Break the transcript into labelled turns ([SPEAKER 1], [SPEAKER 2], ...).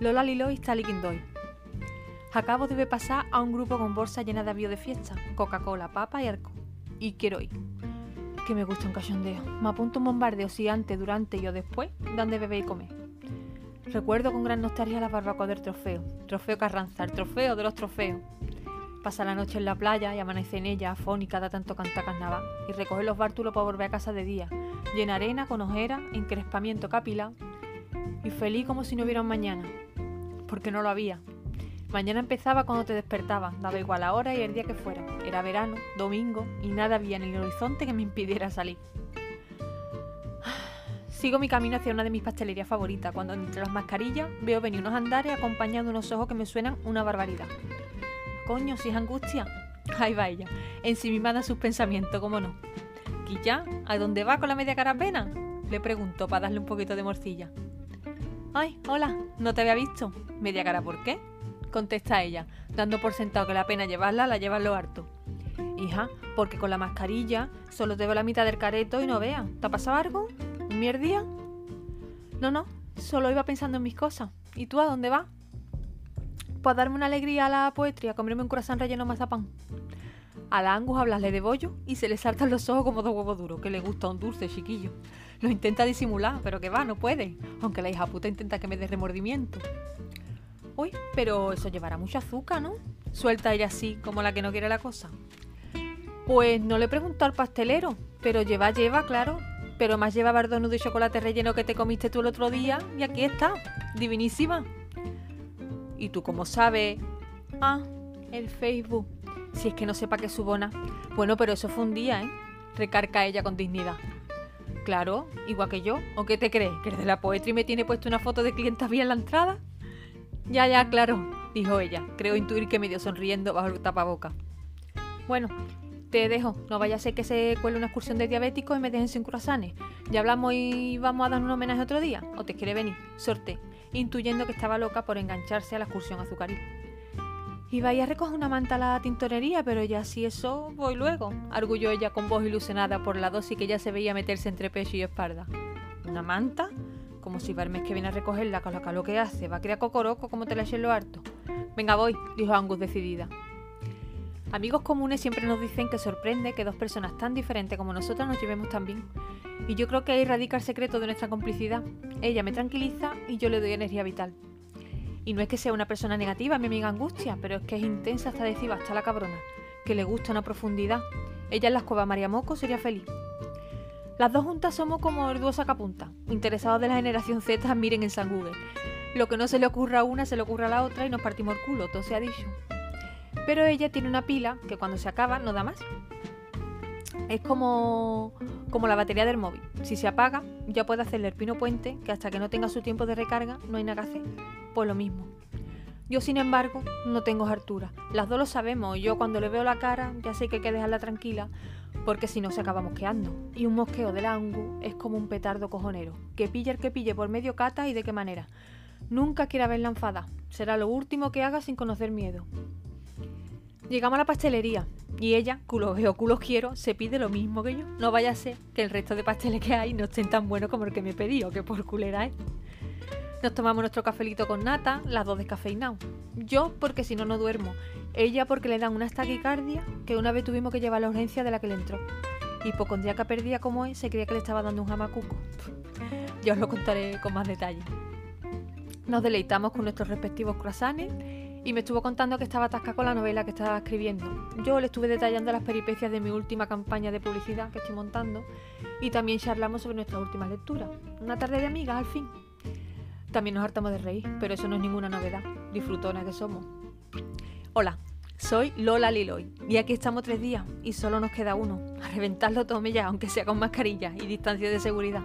[SPEAKER 1] Lola Lilo está liquindoy. Acabo de pasar a un grupo con bolsa llena de avío de fiesta, Coca-Cola, papa y arco. Y quiero ir. Que me gusta un cachondeo. Me apunto un bombardeo si antes, durante y o después dan de beber y comer. Recuerdo con gran nostalgia la barbacoa del trofeo. Trofeo Carranza, el trofeo de los trofeos. Pasa la noche en la playa y amanece en ella, afónica da tanto canta carnaval, y recoger los bártulos para volver a casa de día, llena arena, con ojera, encrespamiento capilar, y feliz como si no hubiera mañana, porque no lo había. Mañana empezaba cuando te despertaba, daba igual la hora y el día que fuera. Era verano, domingo, y nada había en el horizonte que me impidiera salir. Sigo mi camino hacia una de mis pastelerías favoritas, cuando entre las mascarillas veo venir unos andares acompañados de unos ojos que me suenan una barbaridad. Coño, si es angustia. Ahí va ella, ensimimada a sus pensamientos, cómo no. ¿Quilla? ¿A dónde va con la media carapena? Le pregunto para darle un poquito de morcilla. Ay, hola, no te había visto. ¿Media cara por qué? Contesta ella, dando por sentado que la pena llevarla la lleva lo harto. Hija, porque con la mascarilla solo te veo la mitad del careto y no vea. ¿Te ha pasado algo? ¿Un mierdía? No, no, solo iba pensando en mis cosas. ¿Y tú a dónde vas? Pues darme una alegría a la poetría, comerme un corazón relleno mazapán. A la Angus hablarle de bollo y se le saltan los ojos como dos huevos duros, que le gusta un dulce, chiquillo. Lo intenta disimular, pero que va, no puede. Aunque la hija puta intenta que me dé remordimiento. Uy, pero eso llevará mucho azúcar, ¿no? Suelta ella así, como la que no quiere la cosa. Pues no le pregunto al pastelero, pero lleva, lleva, claro. Pero más lleva bardonudo y chocolate relleno que te comiste tú el otro día y aquí está, divinísima. ¿Y tú cómo sabes? Ah, el Facebook. Si es que no sepa que es su bona. Bueno, pero eso fue un día, ¿eh? Recarca ella con dignidad. Claro, igual que yo. ¿O qué te crees? ¿Que eres de la poetría y me tiene puesto una foto de clientas vía en la entrada? Ya, ya, claro, dijo ella. Creo intuir que medio sonriendo bajo el tapaboca. Bueno, te dejo. No vaya a ser que se cuele una excursión de diabéticos y me dejen sin croissants. Ya hablamos y vamos a dar un homenaje otro día. ¿O te quiere venir? Sorte, intuyendo que estaba loca por engancharse a la excursión azucaril. Iba a recoger una manta a la tintorería, pero ya si eso, voy luego, arguyó ella con voz ilusionada por la dosis que ya se veía meterse entre pecho y espalda. ¿Una manta? Como si el mes que viene a recogerla con la calor que hace, va a crear cocoroco como te la eché en lo harto. Venga, voy, dijo Angus decidida. Amigos comunes siempre nos dicen que sorprende que dos personas tan diferentes como nosotras nos llevemos tan bien. Y yo creo que ahí radica el secreto de nuestra complicidad. Ella me tranquiliza y yo le doy energía vital. Y no es que sea una persona negativa, mi amiga Angustia, pero es que es intensa hasta decir hasta la cabrona, que le gusta una profundidad. Ella en la escuela María Moco sería feliz. Las dos juntas somos como el dúo interesados de la generación Z, miren en San Google. Lo que no se le ocurra a una se le ocurre a la otra y nos partimos el culo, todo se ha dicho. Pero ella tiene una pila que cuando se acaba no da más. Es como, como la batería del móvil. Si se apaga, ya puede hacerle el pino puente, que hasta que no tenga su tiempo de recarga no hay nada que hacer. Pues lo mismo. Yo, sin embargo, no tengo hartura. Las dos lo sabemos. Yo cuando le veo la cara ya sé que hay que dejarla tranquila porque si no se acaba mosqueando. Y un mosqueo del angu es como un petardo cojonero, que pille el que pille por medio cata y de qué manera. Nunca quiera verla enfada, será lo último que haga sin conocer miedo. Llegamos a la pastelería y ella, culo veo, culo quiero, se pide lo mismo que yo. No vaya a ser que el resto de pasteles que hay no estén tan buenos como el que me pedí o que por culera es. Nos tomamos nuestro cafelito con nata, las dos descafeinados. Yo porque si no, no duermo. Ella porque le dan una taquicardia que una vez tuvimos que llevar a la urgencia de la que le entró. Hipocondriaca perdida como es, se creía que le estaba dando un jamacuco. Ya os lo contaré con más detalle. Nos deleitamos con nuestros respectivos croissants y me estuvo contando que estaba atascada con la novela que estaba escribiendo. Yo le estuve detallando las peripecias de mi última campaña de publicidad que estoy montando y también charlamos sobre nuestras últimas lecturas. Una tarde de amigas, al fin. También nos hartamos de reír, pero eso no es ninguna novedad. Disfrutones que somos. Hola, soy Lola Liloy y aquí estamos tres días y solo nos queda uno. A reventarlo tome ya, aunque sea con mascarilla y distancia de seguridad.